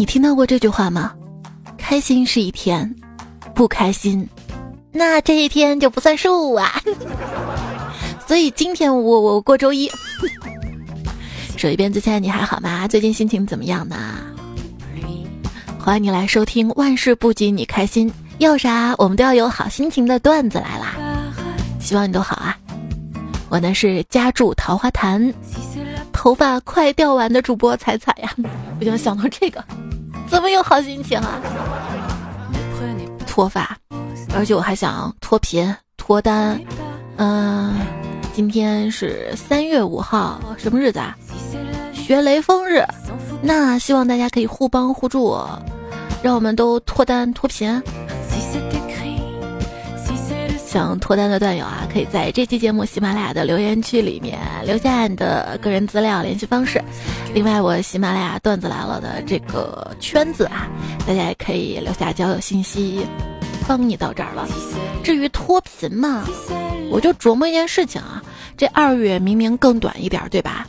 你听到过这句话吗？开心是一天，不开心，那这一天就不算数啊。所以今天我我过周一。说一遍，之前你还好吗？最近心情怎么样呢？欢迎你来收听万事不及你开心，要啥我们都要有好心情的段子来啦。希望你都好啊。我呢是家住桃花潭，头发快掉完的主播彩彩呀。我就想到这个，怎么有好心情啊？脱发，而且我还想脱贫脱单。嗯，今天是三月五号，什么日子啊？学雷锋日。那希望大家可以互帮互助，让我们都脱单脱贫。想脱单的段友啊，可以在这期节目喜马拉雅的留言区里面留下你的个人资料、联系方式。另外，我喜马拉雅段子来了的这个圈子啊，大家也可以留下交友信息，帮你到这儿了。至于脱贫嘛，我就琢磨一件事情啊，这二月明明更短一点，对吧？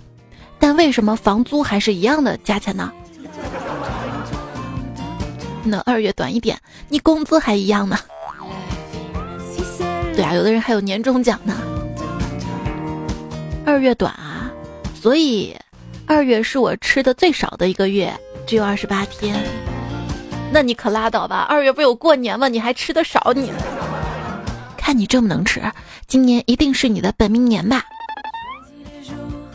但为什么房租还是一样的价钱呢？那二月短一点，你工资还一样呢？对啊，有的人还有年终奖呢。二月短啊，所以二月是我吃的最少的一个月，只有二十八天。那你可拉倒吧，二月不有过年吗？你还吃的少你？看你这么能吃，今年一定是你的本命年吧？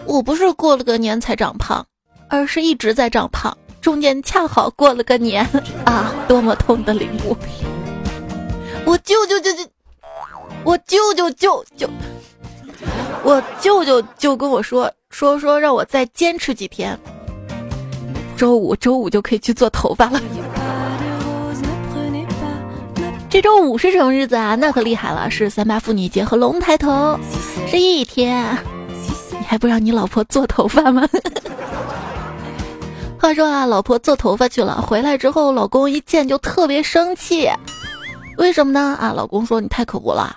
我不是过了个年才长胖，而是一直在长胖，中间恰好过了个年 啊！多么痛的领悟！我舅舅舅舅。我舅舅舅舅，我舅舅就跟我说说说让我再坚持几天，周五周五就可以去做头发了。这周五是什么日子啊？那可厉害了，是三八妇女节和龙抬头，是一天。你还不让你老婆做头发吗？话说啊，老婆做头发去了，回来之后，老公一见就特别生气，为什么呢？啊，老公说你太可恶了。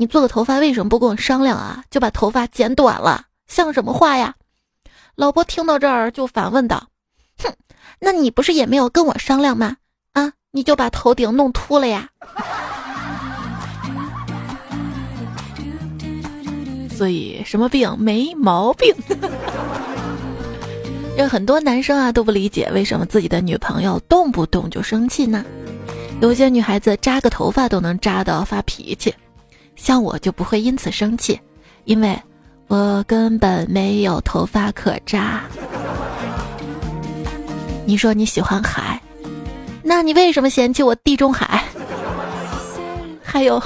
你做个头发为什么不跟我商量啊？就把头发剪短了，像什么话呀？老婆听到这儿就反问道：“哼，那你不是也没有跟我商量吗？啊，你就把头顶弄秃了呀？”所以什么病没毛病？有很多男生啊都不理解为什么自己的女朋友动不动就生气呢？有些女孩子扎个头发都能扎到发脾气。像我就不会因此生气，因为我根本没有头发可扎。你说你喜欢海，那你为什么嫌弃我地中海？还有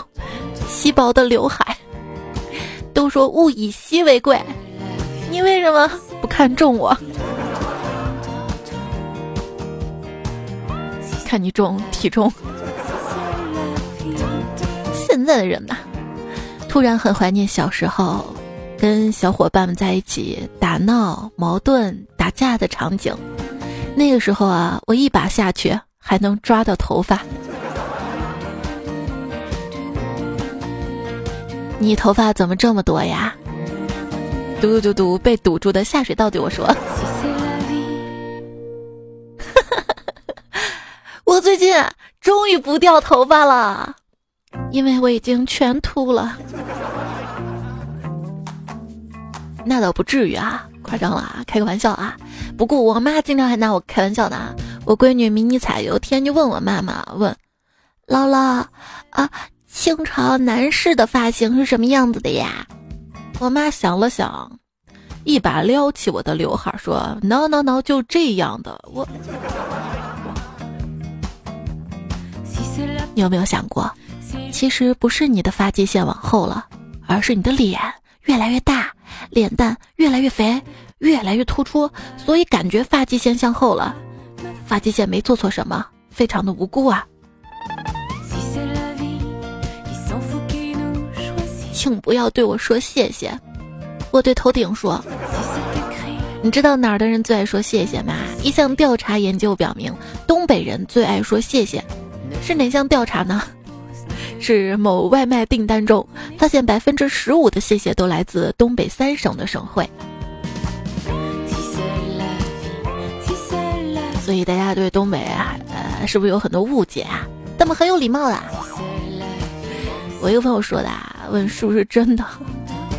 稀薄的刘海。都说物以稀为贵，你为什么不看重我？看你重体重。现在的人呐。突然很怀念小时候，跟小伙伴们在一起打闹、矛盾、打架的场景。那个时候啊，我一把下去还能抓到头发。你头发怎么这么多呀？嘟嘟嘟，被堵住的下水道对我说：“ 我最近终于不掉头发了。”因为我已经全秃了，那倒不至于啊，夸张了啊，开个玩笑啊。不过我妈经常还拿我开玩笑呢。我闺女迷你彩有一天就问我妈妈问：“姥姥啊，清朝男士的发型是什么样子的呀？”我妈想了想，一把撩起我的刘海说：“no no no，就这样的。”我，你有没有想过？其实不是你的发际线往后了，而是你的脸越来越大，脸蛋越来越肥，越来越突出，所以感觉发际线向后了。发际线没做错什么，非常的无辜啊！请不要对我说谢谢，我对头顶说。你知道哪儿的人最爱说谢谢吗？一项调查研究表明，东北人最爱说谢谢，是哪项调查呢？是某外卖订单中发现，百分之十五的谢谢都来自东北三省的省会。所以大家对东北啊，呃，是不是有很多误解啊？他们很有礼貌的。我一个朋友说的，问是不是真的？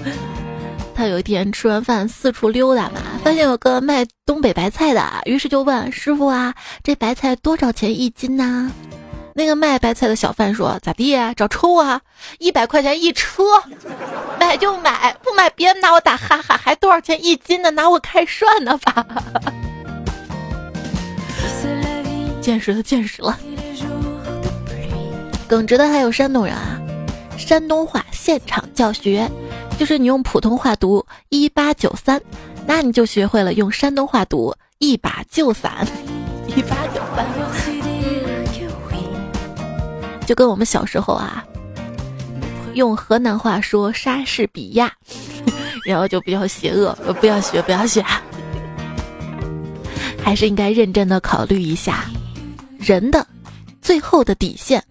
他有一天吃完饭四处溜达嘛，发现有个卖东北白菜的，于是就问师傅啊：“这白菜多少钱一斤呢？”那个卖白菜的小贩说：“咋地？找抽啊？一百块钱一车，买就买，不买别拿我打哈哈。还多少钱一斤呢？拿我开涮呢吧？” 见识了，见识了。耿直的还有山东人啊，山东话现场教学。就是你用普通话读一八九三，那你就学会了用山东话读一把旧伞。一八九三，就跟我们小时候啊，用河南话说莎士比亚，然后就比较邪恶，不要学，不要学，还是应该认真的考虑一下，人的最后的底线，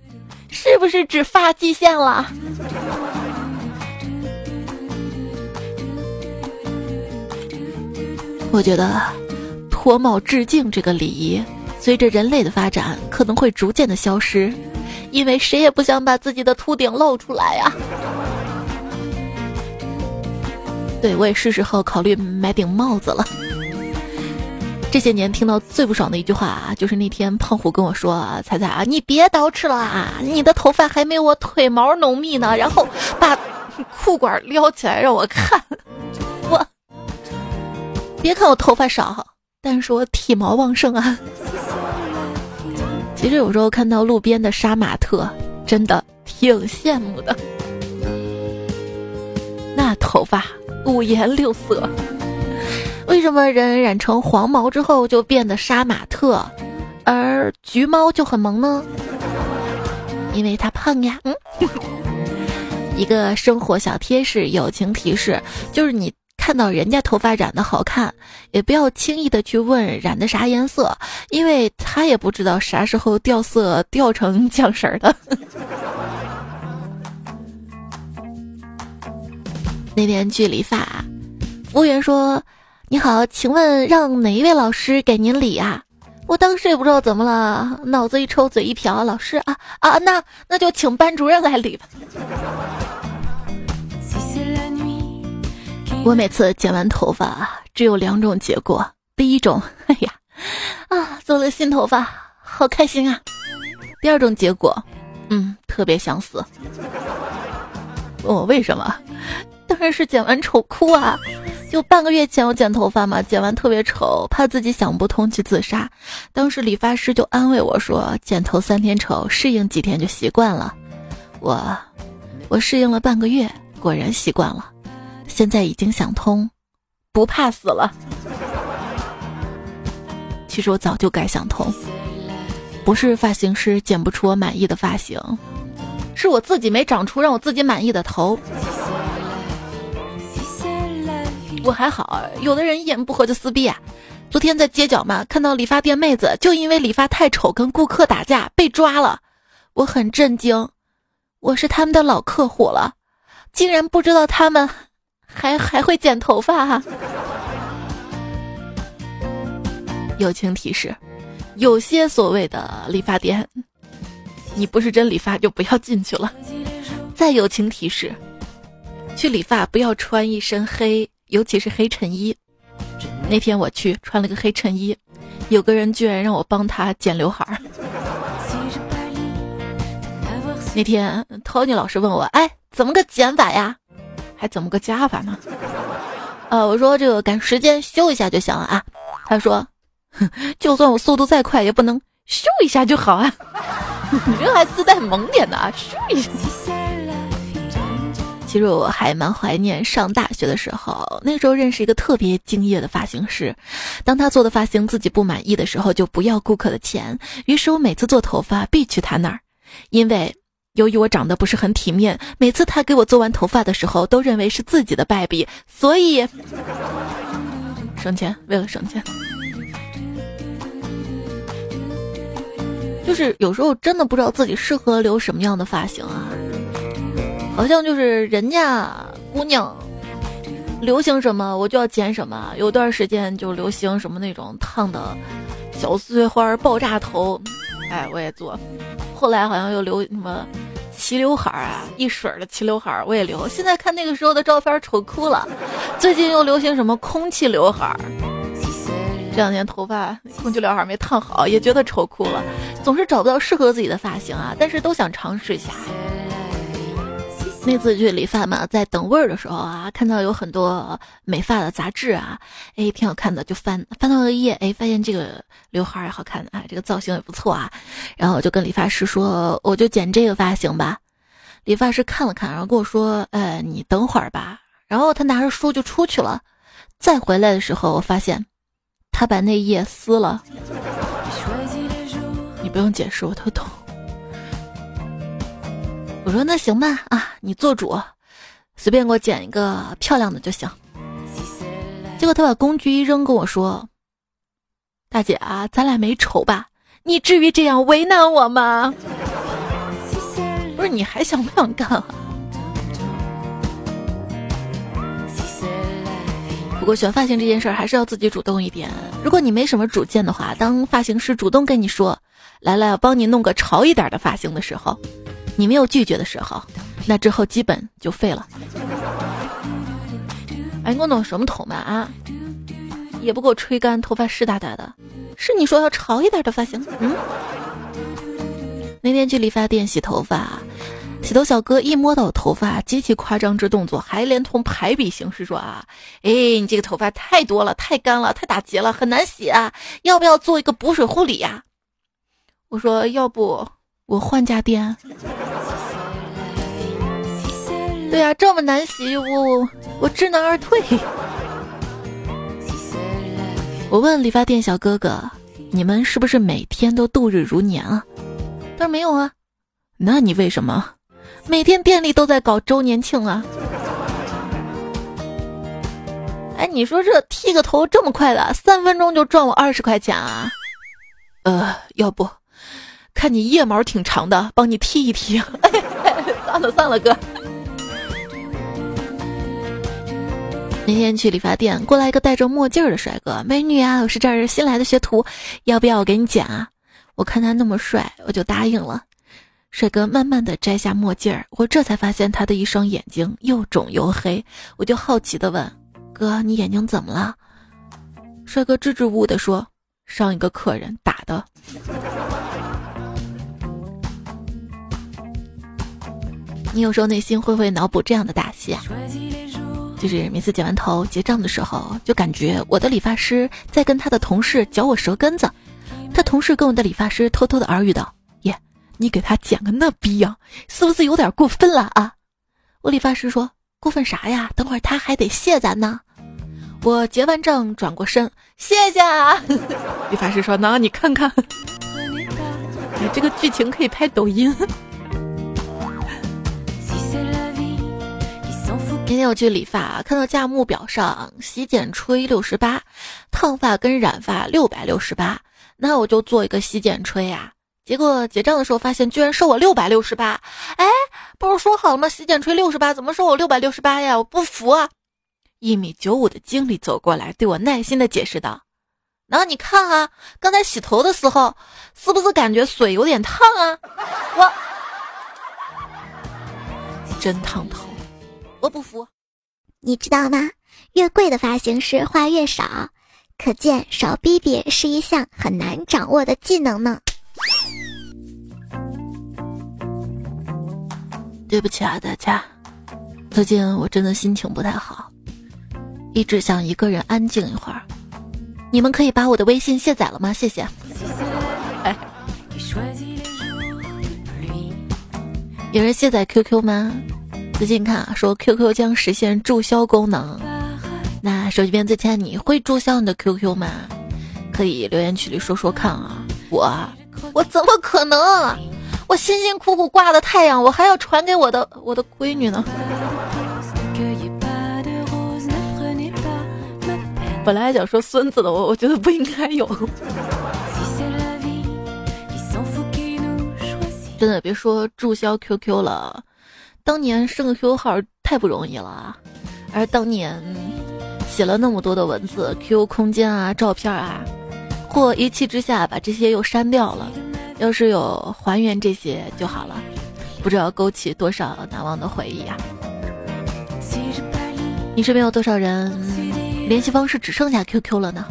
是不是只发际线了？我觉得脱帽致敬这个礼仪，随着人类的发展可能会逐渐的消失，因为谁也不想把自己的秃顶露出来呀。对我也是时候考虑买顶帽子了。这些年听到最不爽的一句话啊，就是那天胖虎跟我说：“彩彩啊，你别捯饬了啊，你的头发还没我腿毛浓密呢。”然后把裤管撩起来让我看。我别看我头发少，但是我体毛旺盛啊。其实有时候看到路边的杀马特，真的挺羡慕的。那头发五颜六色，为什么人染成黄毛之后就变得杀马特，而橘猫就很萌呢？因为它胖呀。嗯，一个生活小贴士，友情提示，就是你。看到人家头发染的好看，也不要轻易的去问染的啥颜色，因为他也不知道啥时候掉色掉成酱色的。那天去理发，服务员说：“你好，请问让哪一位老师给您理啊？”我当时也不知道怎么了，脑子一抽，嘴一瓢，老师啊啊，那那就请班主任来理吧。谢谢 我每次剪完头发，只有两种结果。第一种，哎呀，啊，做了新头发，好开心啊！第二种结果，嗯，特别想死。问我为什么？当然是剪完丑哭啊！就半个月前我剪头发嘛，剪完特别丑，怕自己想不通去自杀。当时理发师就安慰我说：“剪头三天丑，适应几天就习惯了。”我，我适应了半个月，果然习惯了。现在已经想通，不怕死了。其实我早就该想通，不是发型师剪不出我满意的发型，是我自己没长出让我自己满意的头。我还好，有的人一言不合就撕逼啊。昨天在街角嘛，看到理发店妹子就因为理发太丑跟顾客打架被抓了，我很震惊。我是他们的老客户了，竟然不知道他们。还还会剪头发哈！友情提示：有些所谓的理发店，你不是真理发就不要进去了。再友情提示：去理发不要穿一身黑，尤其是黑衬衣。那天我去穿了个黑衬衣，有个人居然让我帮他剪刘海儿。那天 Tony 老师问我：“哎，怎么个剪法呀？”还怎么个加法呢？呃，我说这个赶时间修一下就行了啊。他说，就算我速度再快，也不能修一下就好啊。你这还自带萌点的啊？修一下。其实我还蛮怀念上大学的时候，那时候认识一个特别敬业的发型师。当他做的发型自己不满意的时候，就不要顾客的钱。于是我每次做头发必去他那儿，因为。由于我长得不是很体面，每次他给我做完头发的时候，都认为是自己的败笔，所以省钱，为了省钱，就是有时候真的不知道自己适合留什么样的发型啊，好像就是人家姑娘流行什么我就要剪什么。有段时间就流行什么那种烫的小碎花爆炸头，哎，我也做。后来好像又留什么齐刘海儿啊，一水儿的齐刘海儿我也留。现在看那个时候的照片丑哭了。最近又流行什么空气刘海儿，这两年头发空气刘海儿没烫好，也觉得丑哭了。总是找不到适合自己的发型啊，但是都想尝试一下。那次去理发嘛，在等位儿的时候啊，看到有很多美发的杂志啊，哎，挺好看的，就翻翻到了一页，哎，发现这个刘海儿好看，啊，这个造型也不错啊。然后我就跟理发师说，我就剪这个发型吧。理发师看了看，然后跟我说，呃，你等会儿吧。然后他拿着书就出去了。再回来的时候，我发现他把那页撕了。你不用解释，我都懂。我说那行吧，啊，你做主，随便给我剪一个漂亮的就行。结果他把工具一扔，跟我说：“大姐啊，咱俩没仇吧？你至于这样为难我吗？不是，你还想不想干了？”不过选发型这件事儿还是要自己主动一点。如果你没什么主见的话，当发型师主动跟你说：“来来，帮你弄个潮一点的发型”的时候。你没有拒绝的时候，那之后基本就废了。哎，给我弄什么头嘛啊？也不给我吹干，头发湿哒哒的。是你说要潮一点的发型？嗯。那天去理发店洗头发，洗头小哥一摸到我头发，极其夸张之动作，还连同排比形式说啊，哎，你这个头发太多了，太干了，太打结了，很难洗啊，要不要做一个补水护理呀？我说要不。我换家店。对呀，这么难洗，我我知难而退。我问理发店小哥哥：“你们是不是每天都度日如年啊？”他说：“没有啊。”那你为什么每天店里都在搞周年庆啊？哎，你说这剃个头这么快的，三分钟就赚我二十块钱啊？呃，要不？看你腋毛挺长的，帮你剃一剃。算了算了，哥。那天去理发店，过来一个戴着墨镜的帅哥，美女啊，我是这儿新来的学徒，要不要我给你剪啊？我看他那么帅，我就答应了。帅哥慢慢的摘下墨镜儿，我这才发现他的一双眼睛又肿又黑，我就好奇的问：“哥，你眼睛怎么了？”帅哥支支吾吾的说：“上一个客人打的。”你有时候内心会不会脑补这样的大戏啊？就是每次剪完头结账的时候，就感觉我的理发师在跟他的同事嚼我舌根子。他同事跟我的理发师偷偷的耳语道：“耶，你给他剪个那逼样，是不是有点过分了啊？”我理发师说：“过分啥呀？等会儿他还得谢咱呢。”我结完账转过身，谢谢啊。理发师说：“那你看看，你，这个剧情可以拍抖音。” 今天我去理发，看到价目表上洗剪吹六十八，烫发跟染发六百六十八，那我就做一个洗剪吹呀。结果结账的时候发现居然收我六百六十八，哎，不是说好了吗？洗剪吹六十八，怎么收我六百六十八呀？我不服啊！一米九五的经理走过来，对我耐心的解释道：“那你看啊，刚才洗头的时候，是不是感觉水有点烫啊？我真烫头。”我不服，你知道吗？越贵的发型师话越少，可见少逼逼是一项很难掌握的技能呢。对不起啊，大家，最近我真的心情不太好，一直想一个人安静一会儿。你们可以把我的微信卸载了吗？谢谢。哎，有人卸载 QQ 吗？最近看啊，说 QQ 将实现注销功能。那手机边最亲爱你会注销你的 QQ 吗？可以留言区里说说看啊。我我怎么可能？我辛辛苦苦挂的太阳，我还要传给我的我的闺女呢。本来想说孙子的，我我觉得不应该有。真的别说注销 QQ 了。当年升个 QQ 号太不容易了啊！而当年写了那么多的文字，QQ 空间啊、照片啊，或一气之下把这些又删掉了。要是有还原这些就好了，不知道勾起多少难忘的回忆啊！你身边有多少人联系方式只剩下 QQ 了呢？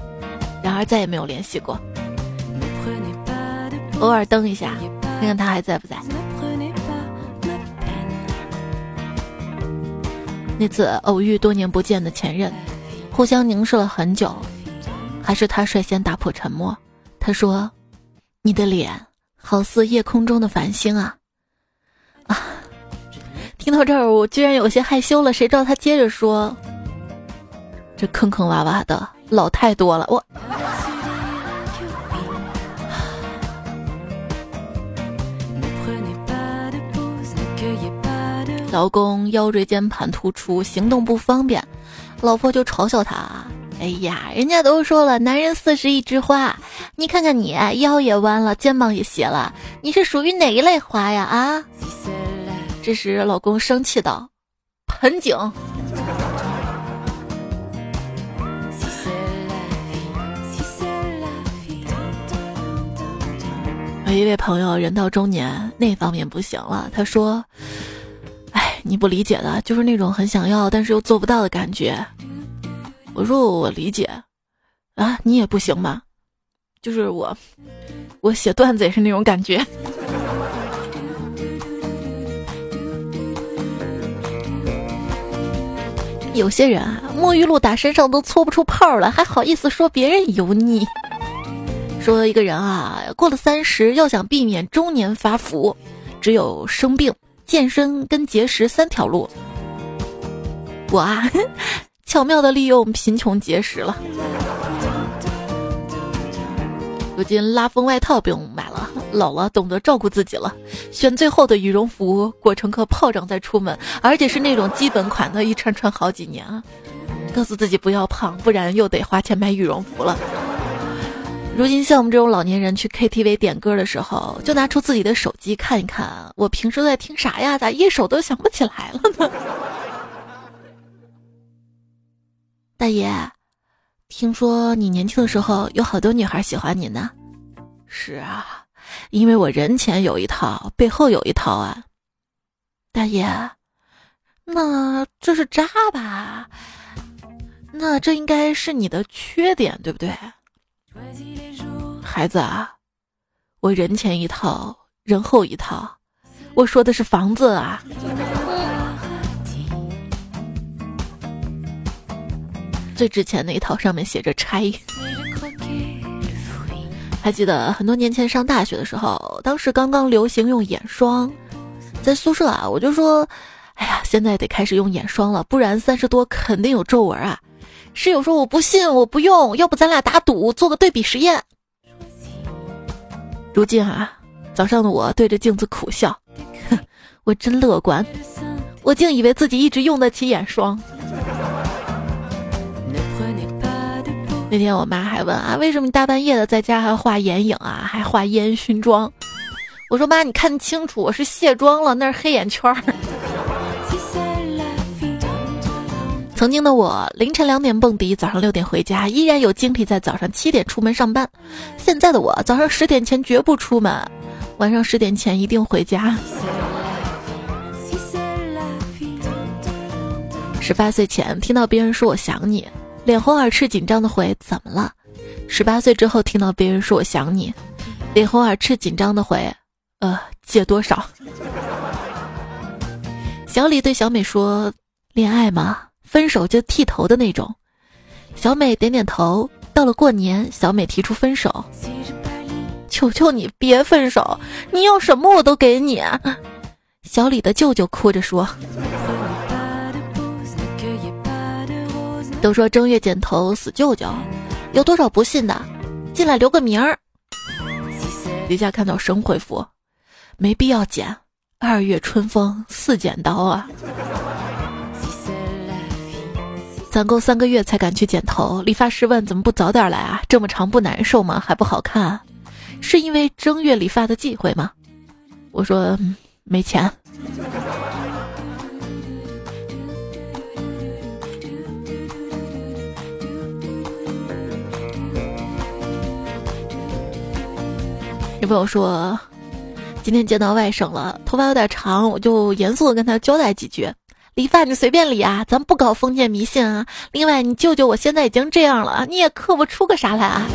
然而再也没有联系过。偶尔登一下，看看他还在不在。那次偶遇多年不见的前任，互相凝视了很久，还是他率先打破沉默。他说：“你的脸好似夜空中的繁星啊！”啊，听到这儿我居然有些害羞了。谁知道他接着说：“这坑坑洼洼的老太多了。”我。老公腰椎间盘突出，行动不方便，老婆就嘲笑他：“哎呀，人家都说了，男人四十一枝花，你看看你腰也弯了，肩膀也斜了，你是属于哪一类花呀？”啊！这时老公生气道：“盆景。”有一位朋友人到中年，那方面不行了，他说。你不理解的，就是那种很想要但是又做不到的感觉。我说我理解，啊，你也不行吗？就是我，我写段子也是那种感觉。有些人啊，沐浴露打身上都搓不出泡了，还好意思说别人油腻。说一个人啊，过了三十，要想避免中年发福，只有生病。健身跟节食三条路，我啊，巧妙的利用贫穷节食了。如今拉风外套不用买了，老了懂得照顾自己了，选最厚的羽绒服裹成个炮仗再出门，而且是那种基本款的，一穿穿好几年啊。告诉自己不要胖，不然又得花钱买羽绒服了。如今像我们这种老年人去 KTV 点歌的时候，就拿出自己的手机看一看，我平时在听啥呀？咋一首都想不起来了呢？大爷，听说你年轻的时候有好多女孩喜欢你呢？是啊，因为我人前有一套，背后有一套啊。大爷，那这是渣吧？那这应该是你的缺点，对不对？孩子啊，我人前一套，人后一套。我说的是房子啊。最值钱的一套上面写着拆。还记得很多年前上大学的时候，当时刚刚流行用眼霜，在宿舍啊，我就说，哎呀，现在得开始用眼霜了，不然三十多肯定有皱纹啊。室友说我不信，我不用，要不咱俩打赌做个对比实验。如今啊，早上的我对着镜子苦笑，哼，我真乐观，我竟以为自己一直用得起眼霜。那天我妈还问啊，为什么大半夜的在家还画眼影啊，还画烟熏妆？我说妈，你看清楚，我是卸妆了，那是黑眼圈儿。曾经的我凌晨两点蹦迪，早上六点回家，依然有精力在早上七点出门上班。现在的我早上十点前绝不出门，晚上十点前一定回家。十八岁前听到别人说我想你，脸红耳赤紧张的回怎么了？十八岁之后听到别人说我想你，脸红耳赤紧张的回，呃，借多少？小李对小美说，恋爱吗？分手就剃头的那种，小美点点头。到了过年，小美提出分手，求求你别分手，你要什么我都给你。小李的舅舅哭着说：“都说正月剪头死舅舅，有多少不信的，进来留个名儿。”底下看到神回复：“没必要剪，二月春风似剪刀啊。”攒够三个月才敢去剪头理发师问怎么不早点来啊？这么长不难受吗？还不好看？是因为正月理发的忌讳吗？我说没钱。女朋友说今天见到外甥了头发有点长我就严肃的跟他交代几句。理发你随便理啊，咱不搞封建迷信啊。另外，你舅舅我现在已经这样了，你也刻不出个啥来啊。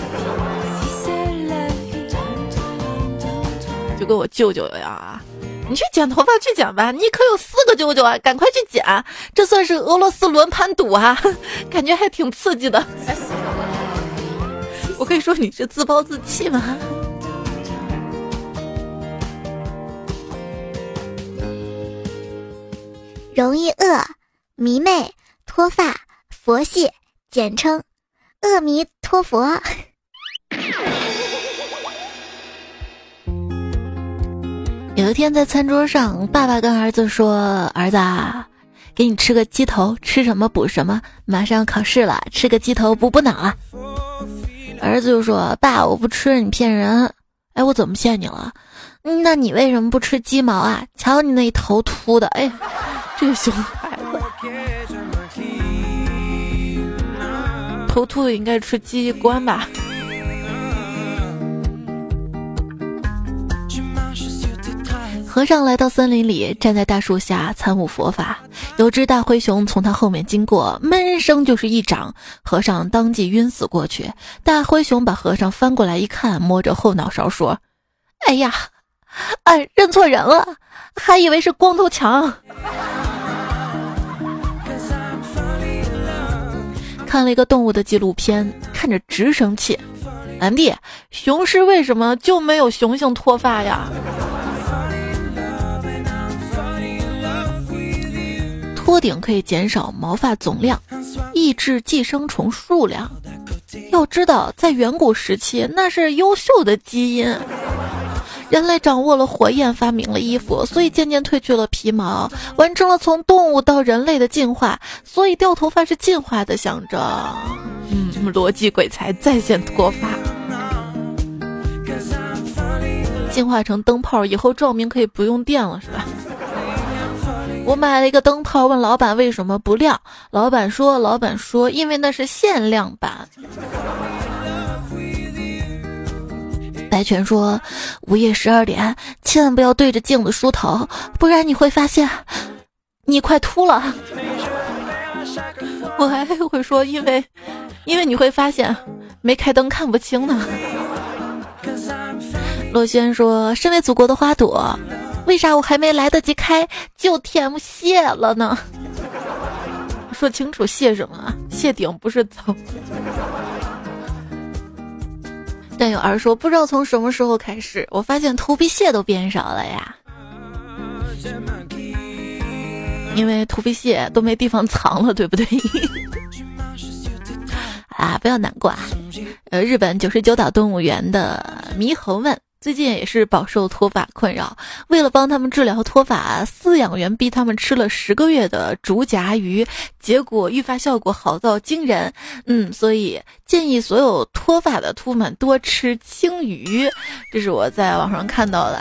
就跟我舅舅一样啊，你去剪头发去剪吧，你可有四个舅舅啊，赶快去剪，这算是俄罗斯轮盘赌啊，感觉还挺刺激的。我可以说你是自暴自弃吗？容易饿，迷妹，脱发，佛系，简称阿弥陀佛。有一天在餐桌上，爸爸跟儿子说：“儿子，啊，给你吃个鸡头，吃什么补什么。马上考试了，吃个鸡头补补脑。”儿子就说：“爸，我不吃，你骗人。”哎，我怎么骗你了？那你为什么不吃鸡毛啊？瞧你那头秃的，哎，这个熊孩子，头秃的应该吃鸡冠吧。和尚来到森林里，站在大树下参悟佛法。有只大灰熊从他后面经过，闷声就是一掌，和尚当即晕死过去。大灰熊把和尚翻过来一看，摸着后脑勺说：“哎呀，哎，认错人了，还以为是光头强。”看了一个动物的纪录片，看着直生气。安迪，雄狮为什么就没有雄性脱发呀？托顶可以减少毛发总量，抑制寄生虫数量。要知道，在远古时期，那是优秀的基因。人类掌握了火焰，发明了衣服，所以渐渐褪去了皮毛，完成了从动物到人类的进化。所以掉头发是进化的象征。嗯，逻辑鬼才在线脱发，进化成灯泡以后照明可以不用电了，是吧？我买了一个灯泡，问老板为什么不亮。老板说：“老板说，因为那是限量版。”白泉说：“午夜十二点，千万不要对着镜子梳头，不然你会发现你快秃了。”我还会说：“因为，因为你会发现没开灯看不清呢。”洛轩说：“身为祖国的花朵。”为啥我还没来得及开就 TM 谢了呢？说清楚谢什么啊？谢顶不是走。但有儿说不知道从什么时候开始，我发现头皮屑都变少了呀。因为头皮屑都没地方藏了，对不对？啊，不要难过啊。呃，日本九十九岛动物园的猕猴们。最近也是饱受脱发困扰，为了帮他们治疗脱发，饲养员逼他们吃了十个月的竹荚鱼，结果育发效果好到惊人。嗯，所以建议所有脱发的秃们多吃青鱼，这是我在网上看到的。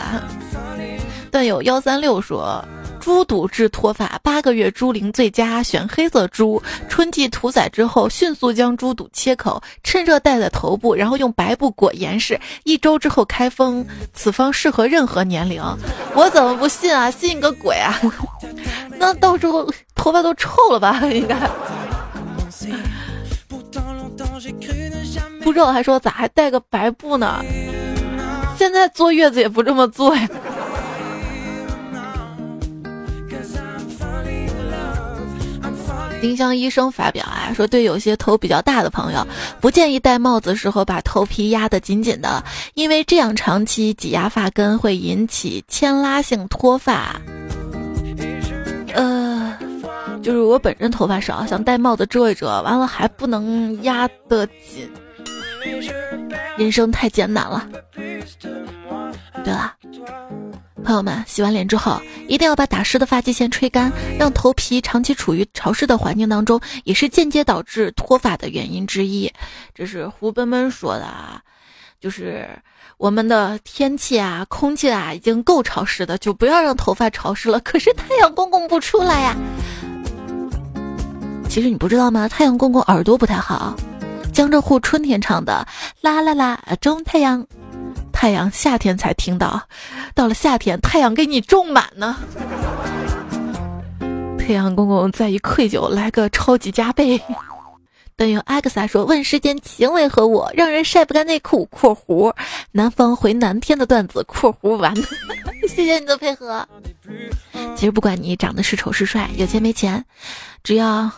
段友幺三六说。猪肚治脱发，八个月猪龄最佳，选黑色猪。春季屠宰之后，迅速将猪肚切口，趁热戴在头部，然后用白布裹严实，一周之后开封。此方适合任何年龄。我怎么不信啊？信个鬼啊！那到时候头发都臭了吧？应该。不知道还说咋还带个白布呢？现在坐月子也不这么做呀。丁香医生发表啊，说对有些头比较大的朋友，不建议戴帽子时候把头皮压得紧紧的，因为这样长期挤压发根会引起牵拉性脱发。呃，就是我本身头发少，想戴帽子遮一遮，完了还不能压得紧，人生太艰难了。对了。朋友们，洗完脸之后一定要把打湿的发际线吹干，让头皮长期处于潮湿的环境当中，也是间接导致脱发的原因之一。这是胡奔奔说的啊，就是我们的天气啊、空气啊已经够潮湿的，就不要让头发潮湿了。可是太阳公公不出来呀。其实你不知道吗？太阳公公耳朵不太好。江浙沪春天唱的啦啦啦，中太阳。太阳夏天才听到，到了夏天太阳给你种满呢。太阳公公再一愧疚，来个超级加倍。等友阿克萨说：“问世间情为何物，让人晒不干内裤。”（括弧南方回南天的段子。）（括弧完。谢谢你的配合。其实不管你长得是丑是帅，有钱没钱，只要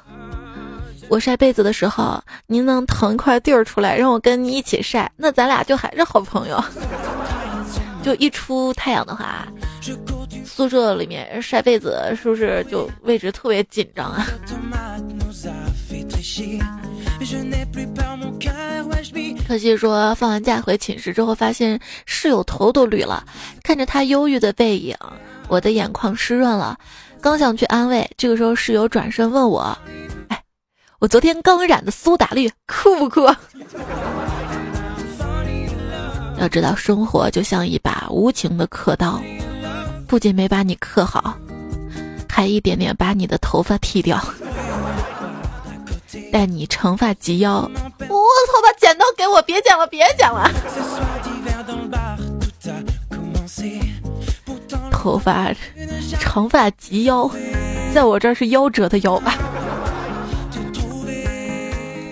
我晒被子的时候，您能腾一块地儿出来让我跟你一起晒，那咱俩就还是好朋友。就一出太阳的话，宿舍里面晒被子是不是就位置特别紧张啊？可惜说放完假回寝室之后，发现室友头都绿了，看着他忧郁的背影，我的眼眶湿润了。刚想去安慰，这个时候室友转身问我：“，我昨天刚染的苏打绿，酷不酷？”要知道，生活就像一把无情的刻刀，不仅没把你刻好，还一点点把你的头发剃掉。待你长发及腰，我操！把剪刀给我，别剪了，别剪了。头发长发及腰，在我这儿是夭折的夭吧。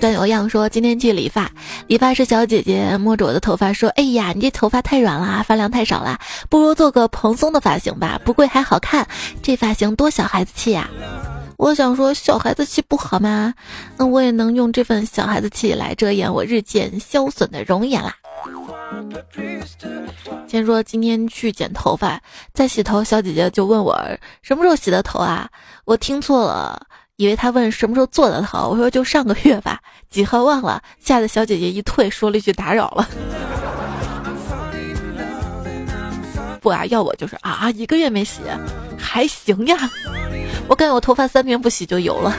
段有样说今天去理发，理发师小姐姐摸着我的头发说：“哎呀，你这头发太软了，发量太少了，不如做个蓬松的发型吧，不贵还好看。这发型多小孩子气呀。”我想说，小孩子气不好吗？那我也能用这份小孩子气来遮掩我日渐消损的容颜啦。先说今天去剪头发，在洗头，小姐姐就问我什么时候洗的头啊？我听错了，以为他问什么时候做的头。我说就上个月吧，几号忘了，吓得小姐姐一退，说了一句打扰了。不啊，要我就是啊，一个月没洗，还行呀。我感觉我头发三天不洗就油了。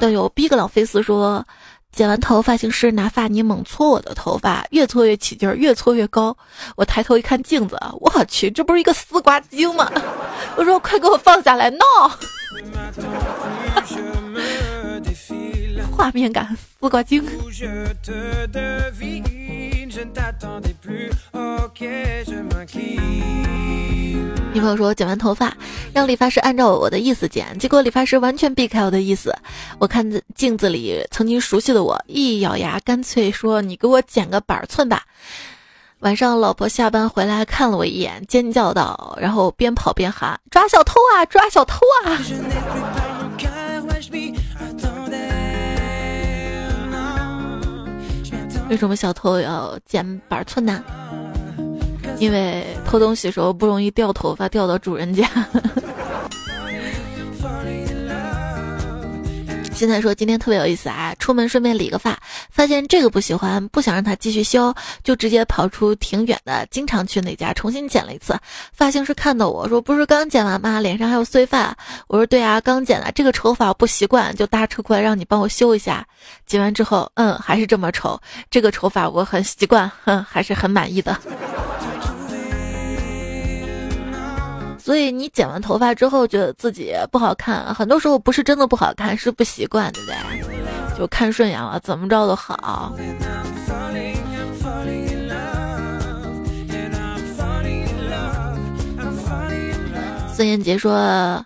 队友逼格朗菲斯说，剪完头发发型师拿发泥猛搓我的头发，越搓越起劲儿，越搓越高。我抬头一看镜子，我去，这不是一个丝瓜精吗？我说快给我放下来，，no！画面感，丝瓜精。女朋友说剪完头发，让理发师按照我的意思剪，结果理发师完全避开我的意思。我看镜子里曾经熟悉的我，一咬牙，干脆说：“你给我剪个板寸吧。”晚上老婆下班回来看了我一眼，尖叫道，然后边跑边喊：“抓小偷啊！抓小偷啊！”为什么小偷要剪板寸呢？因为偷东西时候不容易掉头发掉到主人家。现在说今天特别有意思啊！出门顺便理个发，发现这个不喜欢，不想让他继续修，就直接跑出挺远的，经常去那家重新剪了一次。发型师看到我说：“不是刚剪完吗？脸上还有碎发。”我说：“对啊，刚剪的，这个丑法我不习惯，就搭车过来让你帮我修一下。”剪完之后，嗯，还是这么丑。这个丑法我很习惯，哼，还是很满意的。所以你剪完头发之后觉得自己不好看，很多时候不是真的不好看，是不习惯，对不对？就看顺眼了，怎么着都好。孙燕杰说。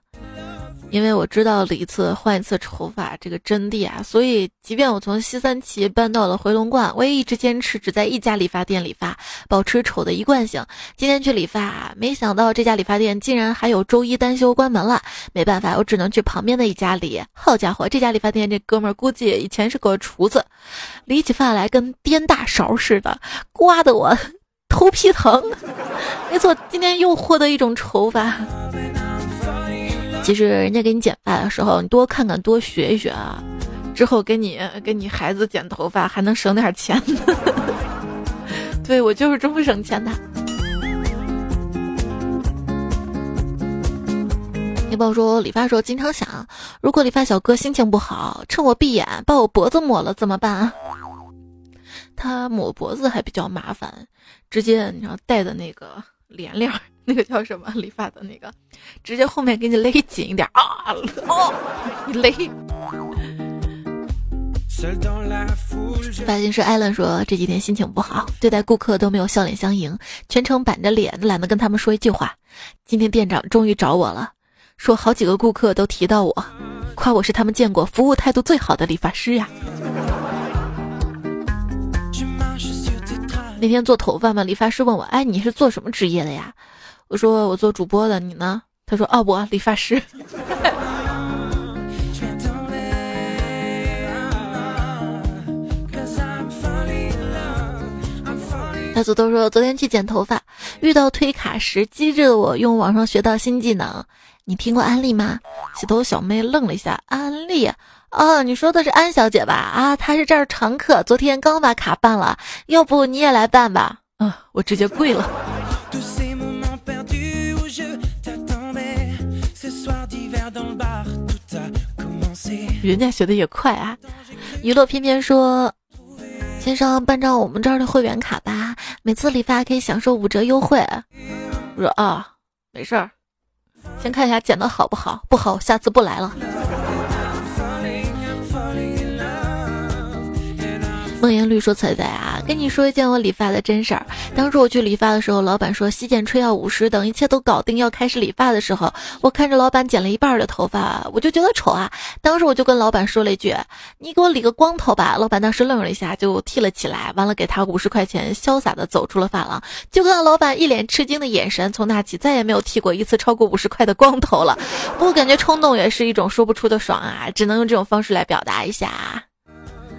因为我知道理一次换一次头发这个真谛啊，所以即便我从西三旗搬到了回龙观，我也一直坚持只在一家理发店理发，保持丑的一贯性。今天去理发，没想到这家理发店竟然还有周一单休关门了，没办法，我只能去旁边的一家理。好家伙，这家理发店这哥们儿估计以前是个厨子，理起发来跟颠大勺似的，刮得我 头皮疼。没错，今天又获得一种丑法。其实人家给你剪发的时候，你多看看，多学一学啊，之后给你给你孩子剪头发还能省点钱呢。对我就是这么省钱的。你帮我说，理发时候经常想，如果理发小哥心情不好，趁我闭眼把我脖子抹了怎么办？他抹脖子还比较麻烦，直接你要戴的那个帘帘。那个叫什么理发的那个，直接后面给你勒紧一点啊！哦，一勒。发型师艾伦说这几天心情不好，对待顾客都没有笑脸相迎，全程板着脸，懒得跟他们说一句话。今天店长终于找我了，说好几个顾客都提到我，夸我是他们见过服务态度最好的理发师呀。那天做头发嘛，理发师问我：“哎，你是做什么职业的呀？”我说：“我做主播的。”你呢？他说：“哦，我理发师。”大祖都说昨天去剪头发，遇到推卡时，机智的我用网上学到新技能。你听过安利吗？洗头小妹愣了一下，安利？哦，你说的是安小姐吧？啊，她是这儿常客，昨天刚把卡办了，要不你也来办吧？啊，我直接跪了。人家学的也快啊！娱乐偏偏说。先生，办张我们这儿的会员卡吧，每次理发可以享受五折优惠。我说啊，没事儿，先看一下剪的好不好，不好下次不来了。梦言绿说：“彩彩啊，跟你说一件我理发的真事儿。当时我去理发的时候，老板说洗剪吹要五十，等一切都搞定要开始理发的时候，我看着老板剪了一半的头发，我就觉得丑啊。当时我就跟老板说了一句：‘你给我理个光头吧。’老板当时愣了一下，就剃了起来，完了给他五十块钱，潇洒的走出了发廊。就看到老板一脸吃惊的眼神，从那起再也没有剃过一次超过五十块的光头了。不过感觉冲动也是一种说不出的爽啊，只能用这种方式来表达一下。”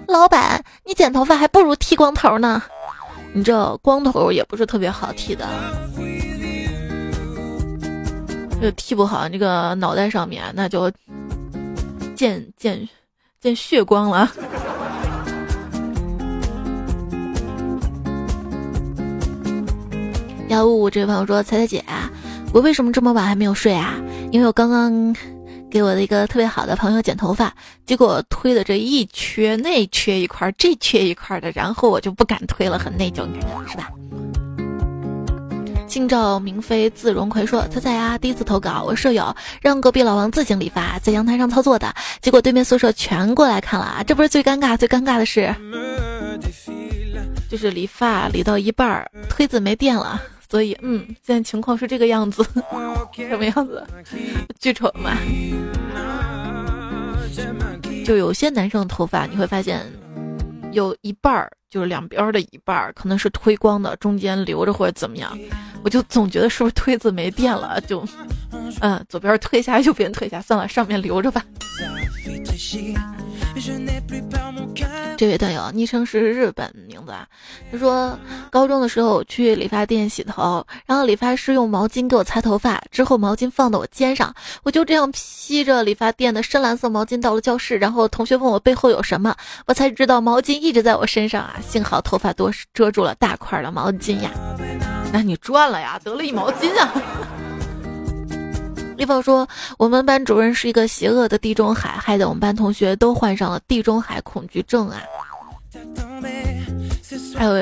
老板，你剪头发还不如剃光头呢。你这光头也不是特别好剃的，这剃不好，这个脑袋上面那就见见见血光了。幺五五这位朋友说：“彩彩姐，我为什么这么晚还没有睡啊？因为我刚刚。”给我的一个特别好的朋友剪头发，结果推的这一缺那缺一块，这缺一块的，然后我就不敢推了，很内疚，是吧？清照明妃字荣葵说：“彩彩啊，第一次投稿，我舍友让隔壁老王自行理发，在阳台上操作的，结果对面宿舍全过来看了啊！这不是最尴尬，最尴尬的是，就是理发理到一半，推子没电了。”所以，嗯，现在情况是这个样子，什么样子？巨丑嘛！就有些男生的头发，你会发现有一半儿，就是两边的一半儿，可能是推光的，中间留着或者怎么样。我就总觉得是不是推子没电了，就，嗯，左边推一下，右边推一下，算了，上面留着吧。这位段友昵称是日本名字啊，他说高中的时候去理发店洗头，然后理发师用毛巾给我擦头发，之后毛巾放到我肩上，我就这样披着理发店的深蓝色毛巾到了教室，然后同学问我背后有什么，我才知道毛巾一直在我身上啊，幸好头发多遮住了大块的毛巾呀，那你赚了呀，得了一毛巾啊。丽宝说：“我们班主任是一个邪恶的地中海，害得我们班同学都患上了地中海恐惧症啊。”还有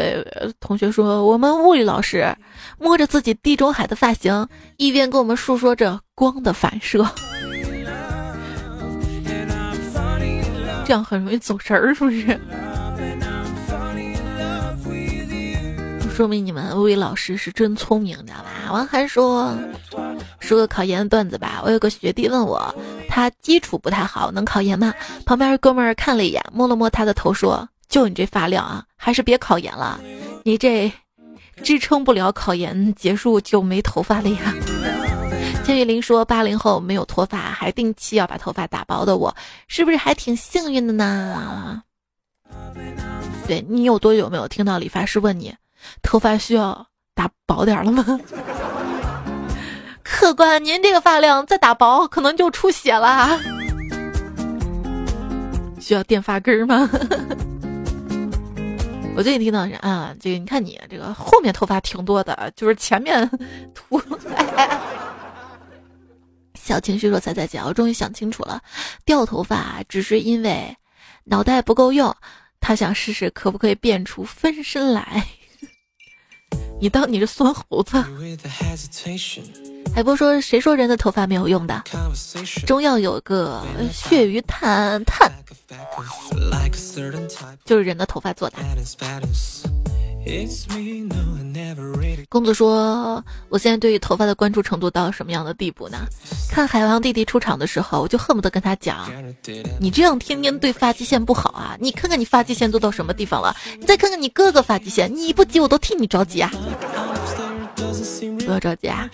同学说：“我们物理老师摸着自己地中海的发型，一边跟我们述说着光的反射，这样很容易走神儿，是不是？”说明你们物理老师是真聪明，你知道吧？王涵说：“说个考研的段子吧。我有个学弟问我，他基础不太好，能考研吗？旁边哥们儿看了一眼，摸了摸他的头，说：就你这发量啊，还是别考研了。你这支撑不了考研结束就没头发了呀。”千玉林说：“八零后没有脱发，还定期要把头发打薄的我，是不是还挺幸运的呢？”对你有多久没有听到理发师问你？头发需要打薄点了吗？客官，您这个发量再打薄，可能就出血了。需要垫发根吗？我最近听到是啊，这个你看你这个后面头发挺多的，就是前面秃。小情绪说：“彩彩姐，我终于想清楚了，掉头发只是因为脑袋不够用。他想试试可不可以变出分身来。”你当你是酸猴子？海波说：“谁说人的头发没有用的？中药有个血鱼炭炭，就是人的头发做的。公子说：“我现在对于头发的关注程度到什么样的地步呢？看海王弟弟出场的时候，我就恨不得跟他讲：你这样天天对发际线不好啊！你看看你发际线都到什么地方了？你再看看你哥哥发际线，你不急我都替你着急啊！不要着急啊！”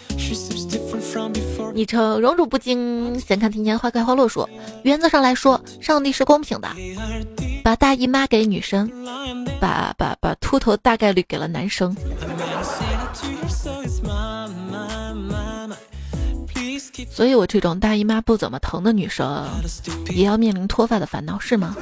昵称荣辱不惊，闲看庭前花开花落说：原则上来说，上帝是公平的，把大姨妈给女生，把把把秃头大概率给了男生。所以我这种大姨妈不怎么疼的女生，也要面临脱发的烦恼，是吗？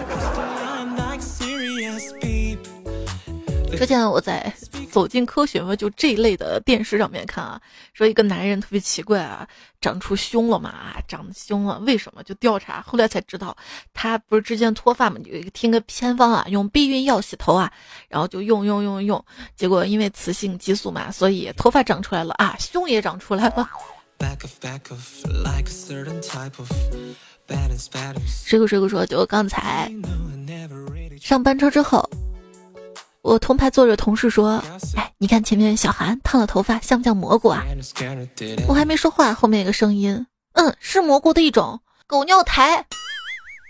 之前我在《走进科学》嘛，就这一类的电视上面看啊，说一个男人特别奇怪啊，长出胸了嘛，长胸了，为什么？就调查，后来才知道，他不是之前脱发嘛，有一个听个偏方啊，用避孕药洗头啊，然后就用用用用，结果因为雌性激素嘛，所以头发长出来了啊，胸也长出来了。水果水果说，就刚才上班车之后。我同排坐着同事说：“哎，你看前面小韩烫了头发，像不像蘑菇啊？”我还没说话，后面有个声音：“嗯，是蘑菇的一种，狗尿苔。”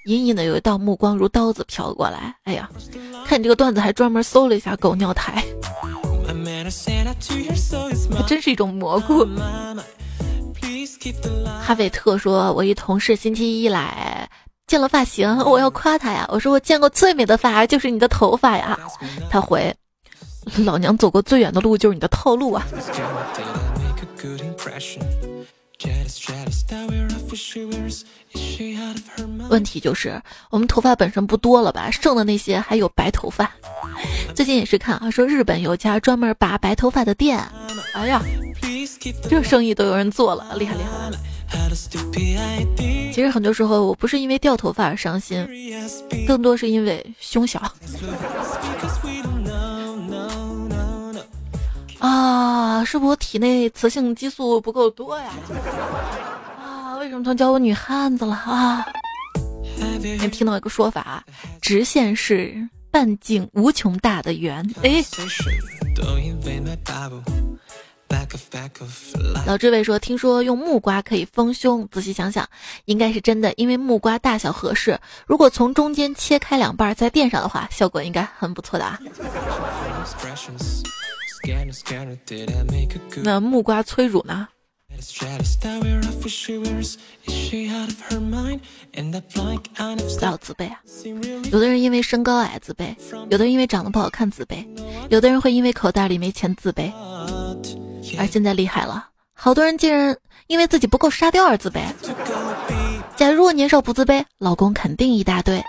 隐隐的有一道目光如刀子飘过来。哎呀，看你这个段子还专门搜了一下狗尿苔，还真是一种蘑菇。哈维特说：“我一同事星期一来。”见了发型，我要夸他呀！我说我见过最美的发就是你的头发呀。他回：老娘走过最远的路就是你的套路啊。问题就是我们头发本身不多了吧？剩的那些还有白头发。最近也是看啊，说日本有家专门拔白头发的店，哎呀，这生意都有人做了，厉害厉害。其实很多时候，我不是因为掉头发而伤心，更多是因为胸小。啊，是不是我体内雌性激素不够多呀？啊，为什么他叫我女汉子了啊？你听到一个说法，直线是半径无穷大的圆。哎。老志伟说：“听说用木瓜可以丰胸，仔细想想，应该是真的，因为木瓜大小合适。如果从中间切开两半再垫上的话，效果应该很不错的啊。”那木瓜催乳呢？要自卑啊！有的人因为身高矮自卑，有的人因为长得不好看自卑，有的人会因为口袋里没钱自卑。而现在厉害了，好多人竟然因为自己不够沙雕而自卑。假如我年少不自卑，老公肯定一大堆。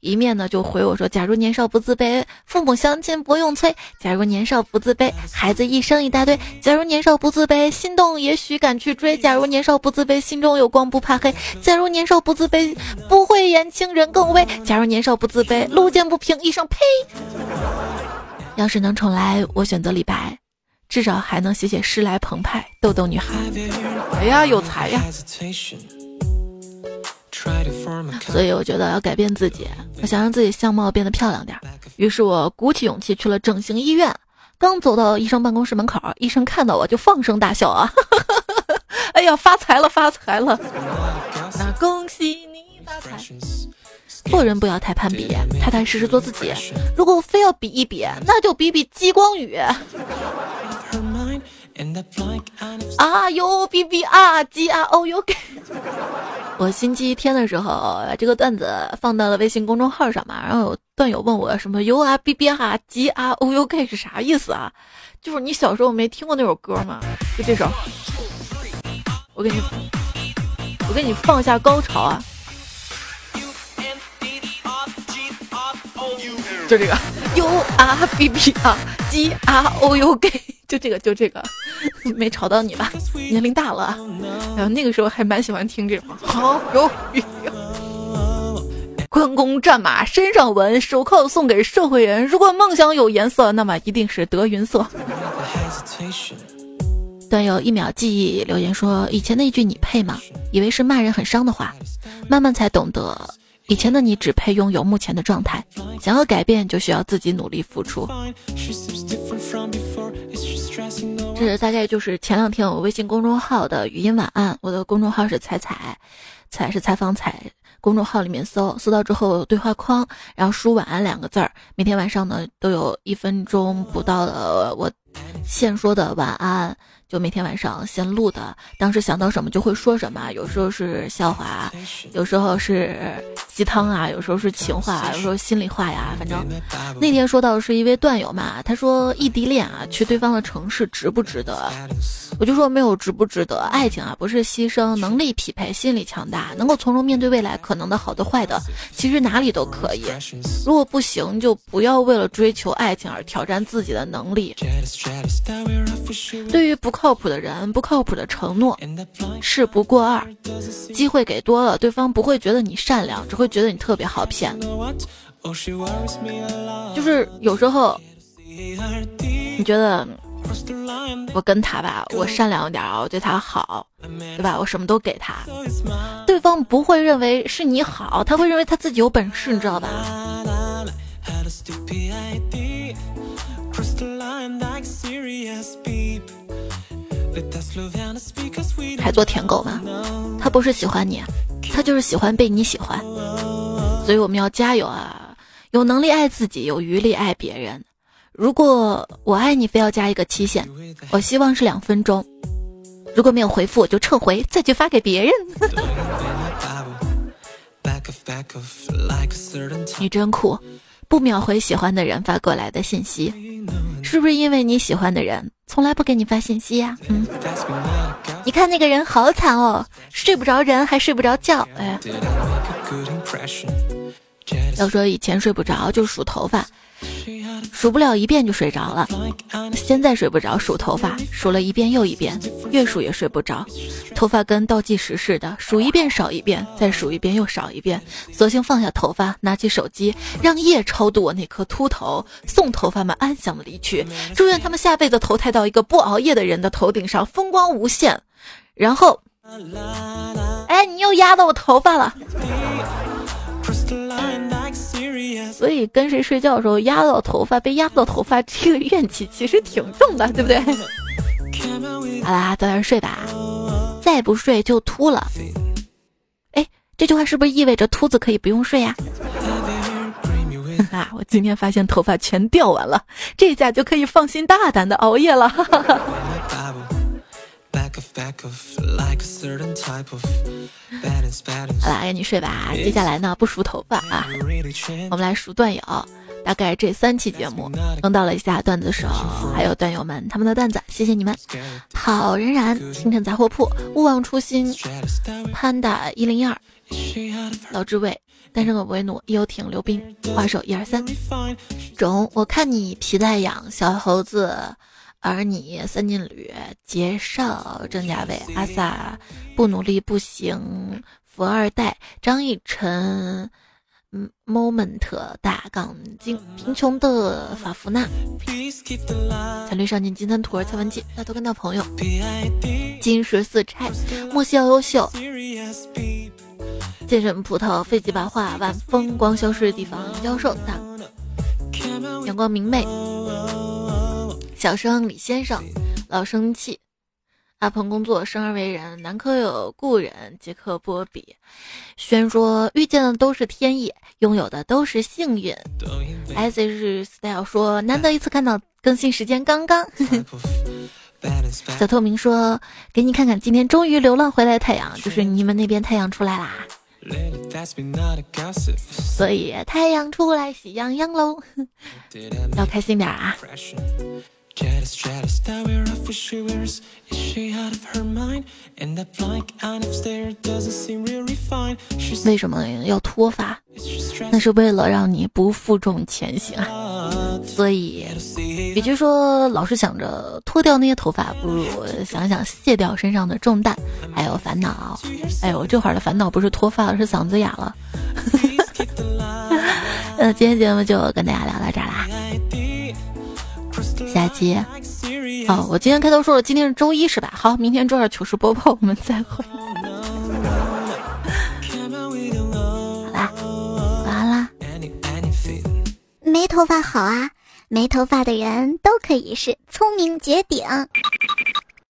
一面呢就回我说：假如年少不自卑，父母相亲不用催；假如年少不自卑，孩子一生一大堆；假如年少不自卑，心动也许敢去追；假如年少不自卑，心中有光不怕黑；假如年少不自卑，不会言轻人更危；假如年少不自卑，路见不平一声呸。要是能重来，我选择李白。至少还能写写诗来澎湃，逗逗女孩。哎呀，有才呀！所以我觉得要改变自己，我想让自己相貌变得漂亮点。于是我鼓起勇气去了整形医院。刚走到医生办公室门口，医生看到我就放声大笑啊！哎呀，发财了，发财了！那恭喜你发财！做人不要太攀比，踏踏实实做自己。如果非要比一比，那就比比激光雨。啊哟，B B 啊，G R O U K。我星期天的时候，这个段子放到了微信公众号上嘛，然后有段友问我什么 U R B B R G R O U K 是啥意思啊？就是你小时候没听过那首歌吗？就这首，我给你，我给你放下高潮啊！就这个，U R B B 啊，G R O U G，。就这个，就这个，没吵到你吧？年龄大了，然后那个时候还蛮喜欢听这种。好，有关公战马身上纹，手铐送给社会人。如果梦想有颜色，那么一定是德云社。段友一秒记忆留言说：以前那句“你配吗”，以为是骂人很伤的话，慢慢才懂得，以前的你只配拥有目前的状态，想要改变就需要自己努力付出。这大概就是前两天我微信公众号的语音晚安，我的公众号是彩彩，彩是采访彩，公众号里面搜，搜到之后对话框，然后输晚安两个字儿，每天晚上呢都有一分钟不到的我现说的晚安。就每天晚上先录的，当时想到什么就会说什么，有时候是笑话，有时候是鸡汤啊，有时候是情话，有时候心里话呀。反正那天说到是一位段友嘛，他说异地恋啊，去对方的城市值不值得？我就说没有值不值得，爱情啊不是牺牲，能力匹配，心理强大，能够从容面对未来可能的好的坏的，其实哪里都可以。如果不行，就不要为了追求爱情而挑战自己的能力。对于不。靠谱的人，不靠谱的承诺，事不过二。机会给多了，对方不会觉得你善良，只会觉得你特别好骗。就是有时候，你觉得我跟他吧，我善良一点啊，我对他好，对吧？我什么都给他，对方不会认为是你好，他会认为他自己有本事，你知道吧？还做舔狗吗？他不是喜欢你，他就是喜欢被你喜欢。所以我们要加油啊！有能力爱自己，有余力爱别人。如果我爱你，非要加一个期限，我希望是两分钟。如果没有回复，我就撤回，再去发给别人。你真酷，不秒回喜欢的人发过来的信息，是不是因为你喜欢的人？从来不给你发信息呀，嗯，你看那个人好惨哦，睡不着人还睡不着觉，哎，要说以前睡不着就数头发。数不了一遍就睡着了，现在睡不着数头发，数了一遍又一遍，越数越睡不着。头发跟倒计时似的，数一遍少一遍，再数一遍又少一遍，索性放下头发，拿起手机，让夜超度我那颗秃头，送头发们安详的离去，祝愿他们下辈子投胎到一个不熬夜的人的头顶上，风光无限。然后，哎，你又压到我头发了。所以跟谁睡觉的时候压到头发，被压到头发，这个怨气 其实挺重的，对不对？好啦，早点睡吧，再不睡就秃了。哎，这句话是不是意味着秃子可以不用睡呀？啊，我今天发现头发全掉完了，这下就可以放心大胆的熬夜了。好啦，赶紧睡吧。接下来呢，不梳头发啊，我们来数段友。大概这三期节目用到了一下段子手，还有段友们他们的段子，谢谢你们。好仍然，清晨杂货铺，勿忘初心，潘达一零一二，老智伟，单身狗不为奴，游艇溜冰，花手一二三，种我看你皮带痒，小猴子。而你三金旅杰少郑家伟阿萨不努力不行富二代张逸晨嗯 moment 大杠精贫穷的法芙娜才绿少年金三图蔡文姬大头跟到朋友金石四钗莫西要优秀剑神葡萄废弃白话晚风光消失的地方妖兽大阳光明媚。小生李先生，老生气。阿鹏工作，生而为人，南柯有故人，杰克波比。轩说遇见的都是天意，拥有的都是幸运。S H Style 说难得一次看到更新时间刚刚。小透明说给你看看，今天终于流浪回来的太阳，就是你们那边太阳出来啦。所以太阳出来喜洋洋喽，要开心点啊。为什么要脱发？那是为了让你不负重前行啊！所以，也就是说，老是想着脱掉那些头发，不如想想卸掉身上的重担，还有烦恼。哎呦，这会儿的烦恼不是脱发了，是嗓子哑了。那今天节目就跟大家聊到这儿啦。佳姐，哦，我今天开头说了，今天是周一是吧？好，明天周二糗事播报，我们再会。好啦，完啦，没头发好啊，没头发的人都可以是聪明绝顶。